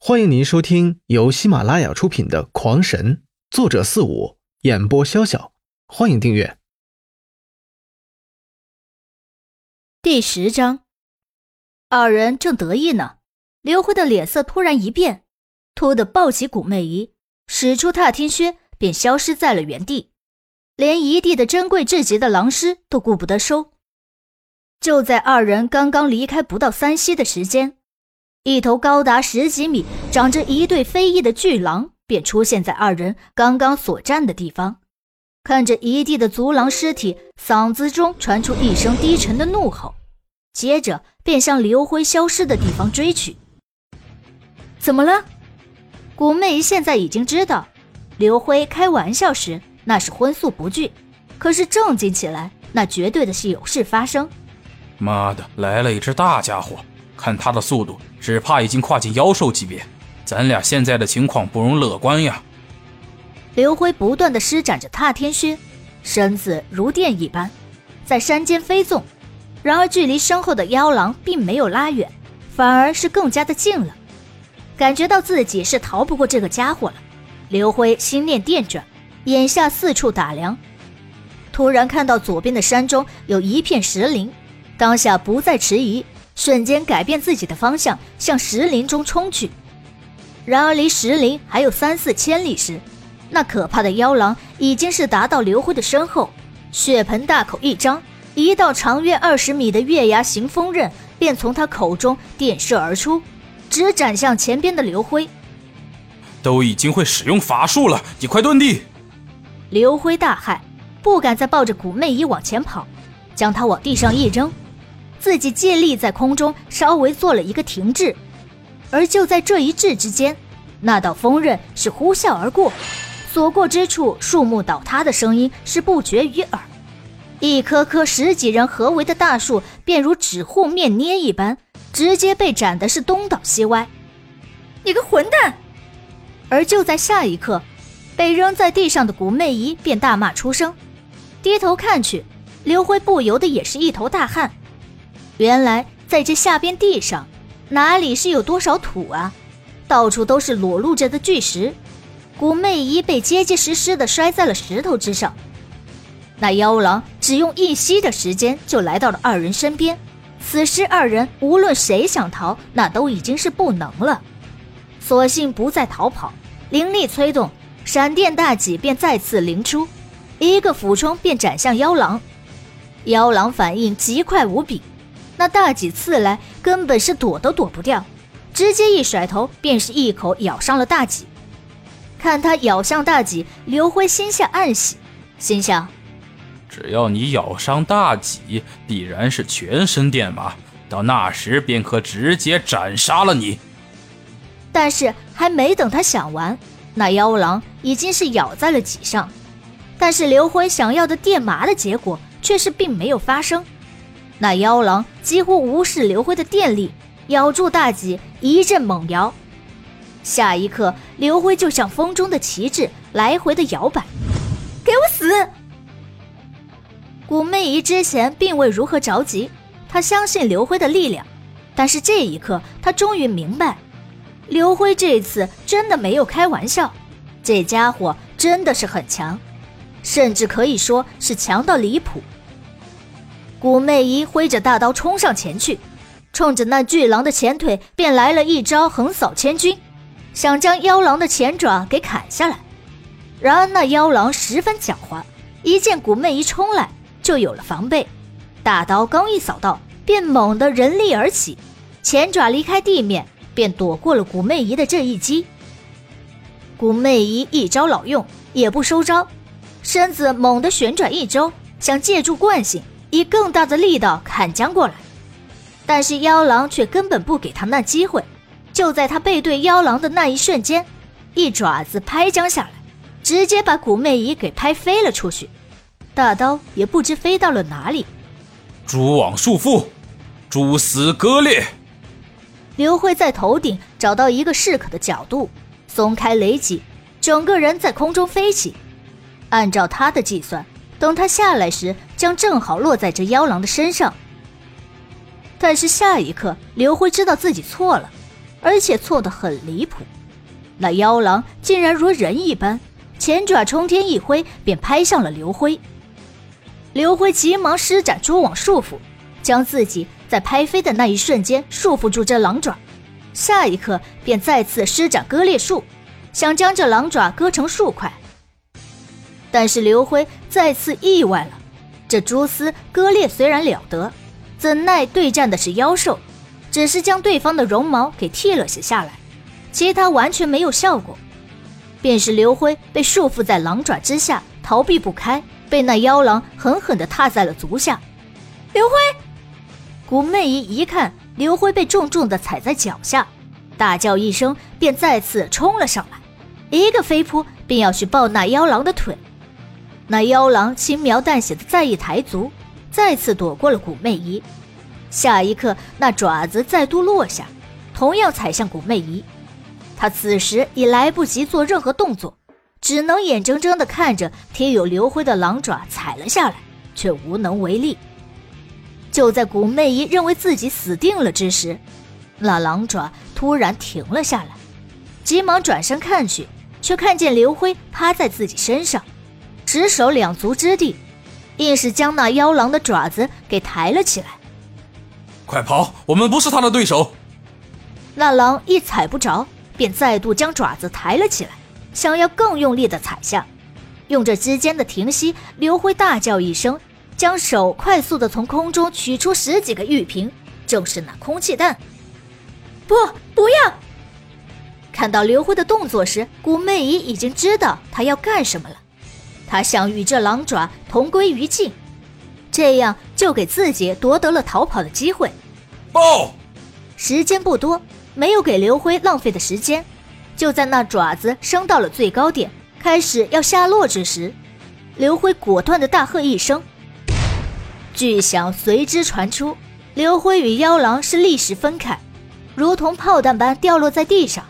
欢迎您收听由喜马拉雅出品的《狂神》，作者四五，演播潇潇。欢迎订阅。第十章，二人正得意呢，刘辉的脸色突然一变，突的抱起古媚仪，使出踏天靴，便消失在了原地，连一地的珍贵至极的狼尸都顾不得收。就在二人刚刚离开不到三息的时间。一头高达十几米、长着一对飞翼的巨狼便出现在二人刚刚所站的地方，看着一地的足狼尸体，嗓子中传出一声低沉的怒吼，接着便向刘辉消失的地方追去。怎么了？古媚现在已经知道，刘辉开玩笑时那是荤素不惧，可是正经起来，那绝对的是有事发生。妈的，来了一只大家伙！看他的速度，只怕已经跨进妖兽级别。咱俩现在的情况不容乐观呀！刘辉不断的施展着踏天靴，身子如电一般，在山间飞纵。然而距离身后的妖狼并没有拉远，反而是更加的近了。感觉到自己是逃不过这个家伙了，刘辉心念电转，眼下四处打量，突然看到左边的山中有一片石林，当下不再迟疑。瞬间改变自己的方向，向石林中冲去。然而离石林还有三四千里时，那可怕的妖狼已经是达到刘辉的身后，血盆大口一张，一道长约二十米的月牙形锋刃便从他口中电射而出，直斩向前边的刘辉。都已经会使用法术了，你快遁地！刘辉大骇，不敢再抱着古媚姨往前跑，将她往地上一扔。自己借力在空中稍微做了一个停滞，而就在这一滞之间，那道锋刃是呼啸而过，所过之处，树木倒塌的声音是不绝于耳，一棵棵十几人合围的大树便如纸糊面捏一般，直接被斩的是东倒西歪。你个混蛋！而就在下一刻，被扔在地上的古媚仪便大骂出声，低头看去，刘辉不由得也是一头大汗。原来在这下边地上，哪里是有多少土啊？到处都是裸露着的巨石。古媚姨被结结实实的摔在了石头之上。那妖狼只用一息的时间就来到了二人身边。此时二人无论谁想逃，那都已经是不能了。索性不再逃跑，灵力催动，闪电大戟便再次灵出，一个俯冲便斩向妖狼。妖狼反应极快无比。那大戟刺来，根本是躲都躲不掉，直接一甩头，便是一口咬上了大戟。看他咬向大戟，刘辉心下暗喜，心想：只要你咬伤大戟，必然是全身电麻，到那时便可直接斩杀了你。但是还没等他想完，那妖狼已经是咬在了戟上，但是刘辉想要的电麻的结果却是并没有发生。那妖狼几乎无视刘辉的电力，咬住大戟一阵猛摇。下一刻，刘辉就像风中的旗帜，来回的摇摆。给我死！古媚姨之前并未如何着急，她相信刘辉的力量，但是这一刻，她终于明白，刘辉这次真的没有开玩笑，这家伙真的是很强，甚至可以说是强到离谱。古媚姨挥着大刀冲上前去，冲着那巨狼的前腿便来了一招横扫千军，想将妖狼的前爪给砍下来。然而那妖狼十分狡猾，一见古媚姨冲来，就有了防备。大刀刚一扫到，便猛地人力而起，前爪离开地面，便躲过了古媚姨的这一击。古媚姨一招老用，也不收招，身子猛地旋转一周，想借助惯性。以更大的力道砍将过来，但是妖狼却根本不给他那机会。就在他背对妖狼的那一瞬间，一爪子拍将下来，直接把古媚仪给拍飞了出去，大刀也不知飞到了哪里。蛛网束缚，蛛丝割裂。刘慧在头顶找到一个适可的角度，松开雷戟，整个人在空中飞起。按照他的计算。等他下来时，将正好落在这妖狼的身上。但是下一刻，刘辉知道自己错了，而且错得很离谱。那妖狼竟然如人一般，前爪冲天一挥，便拍向了刘辉。刘辉急忙施展蛛网束缚，将自己在拍飞的那一瞬间束缚住这狼爪，下一刻便再次施展割裂术，想将这狼爪割成数块。但是刘辉再次意外了，这蛛丝割裂虽然了得，怎奈对战的是妖兽，只是将对方的绒毛给剃了些下来。其他完全没有效果，便是刘辉被束缚在狼爪之下，逃避不开，被那妖狼狠狠地踏在了足下。刘辉，古媚姨一看刘辉被重重地踩在脚下，大叫一声，便再次冲了上来，一个飞扑便要去抱那妖狼的腿。那妖狼轻描淡写的再一抬足，再次躲过了古媚姨。下一刻，那爪子再度落下，同样踩向古媚姨。他此时已来不及做任何动作，只能眼睁睁地看着贴有刘辉的狼爪踩了下来，却无能为力。就在古媚姨认为自己死定了之时，那狼爪突然停了下来，急忙转身看去，却看见刘辉趴在自己身上，只手两足之地，硬是将那妖狼的爪子给抬了起来。快跑，我们不是他的对手！那狼一踩不着。便再度将爪子抬了起来，想要更用力的踩下。用这之间的停息，刘辉大叫一声，将手快速的从空中取出十几个玉瓶，正是那空气弹。不，不要！看到刘辉的动作时，古媚姨已经知道他要干什么了。他想与这狼爪同归于尽，这样就给自己夺得了逃跑的机会。报！时间不多。没有给刘辉浪费的时间，就在那爪子升到了最高点，开始要下落之时，刘辉果断的大喝一声，巨响随之传出，刘辉与妖狼是立时分开，如同炮弹般掉落在地上，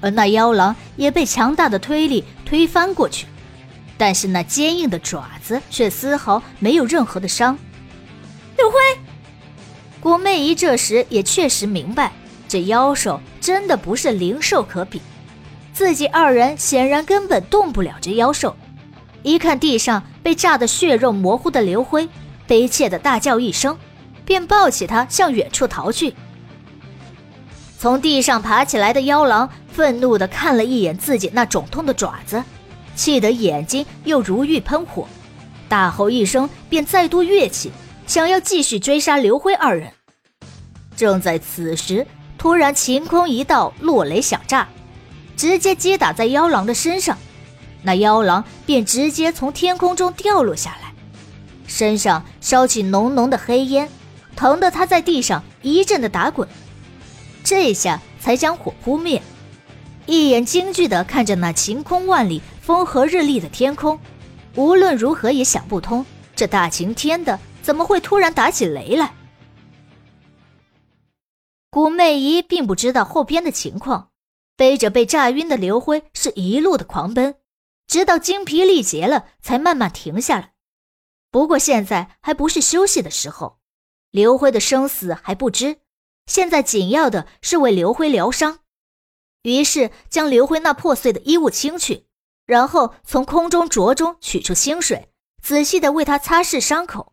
而那妖狼也被强大的推力推翻过去，但是那坚硬的爪子却丝毫没有任何的伤。刘辉，古媚姨这时也确实明白。这妖兽真的不是灵兽可比，自己二人显然根本动不了这妖兽。一看地上被炸得血肉模糊的刘辉，悲切的大叫一声，便抱起他向远处逃去。从地上爬起来的妖狼愤怒的看了一眼自己那肿痛的爪子，气得眼睛又如欲喷火，大吼一声，便再度跃起，想要继续追杀刘辉二人。正在此时。突然，晴空一道落雷响炸，直接击打在妖狼的身上，那妖狼便直接从天空中掉落下来，身上烧起浓浓的黑烟，疼得他在地上一阵的打滚，这下才将火扑灭。一眼惊惧地看着那晴空万里、风和日丽的天空，无论如何也想不通，这大晴天的怎么会突然打起雷来？古媚姨并不知道后边的情况，背着被炸晕的刘辉是一路的狂奔，直到精疲力竭了才慢慢停下来。不过现在还不是休息的时候，刘辉的生死还不知，现在紧要的是为刘辉疗伤。于是将刘辉那破碎的衣物清去，然后从空中镯中取出清水，仔细的为他擦拭伤口，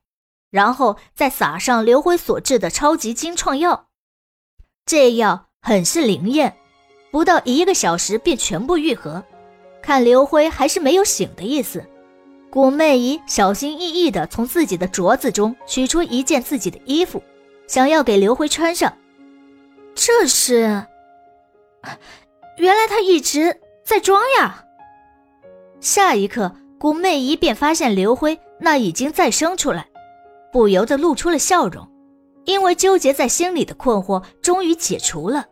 然后再撒上刘辉所制的超级金创药。这药很是灵验，不到一个小时便全部愈合。看刘辉还是没有醒的意思，古媚姨小心翼翼地从自己的镯子中取出一件自己的衣服，想要给刘辉穿上。这是，原来他一直在装呀。下一刻，古媚姨便发现刘辉那已经再生出来，不由得露出了笑容。因为纠结在心里的困惑终于解除了。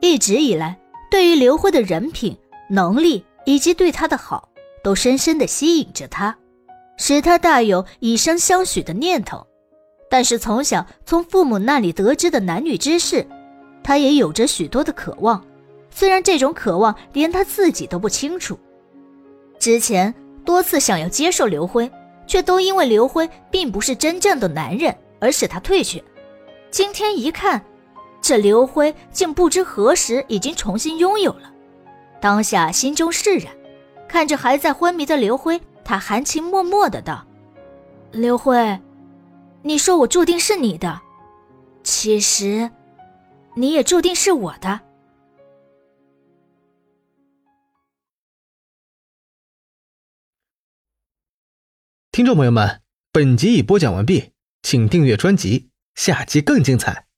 一直以来，对于刘辉的人品、能力以及对他的好，都深深的吸引着他，使他大有以身相许的念头。但是从小从父母那里得知的男女之事，他也有着许多的渴望。虽然这种渴望连他自己都不清楚。之前多次想要接受刘辉，却都因为刘辉并不是真正的男人。而使他退却。今天一看，这刘辉竟不知何时已经重新拥有了。当下心中释然，看着还在昏迷的刘辉，他含情脉脉的道：“刘辉，你说我注定是你的，其实，你也注定是我的。”听众朋友们，本集已播讲完毕，请订阅专辑，下集更精彩。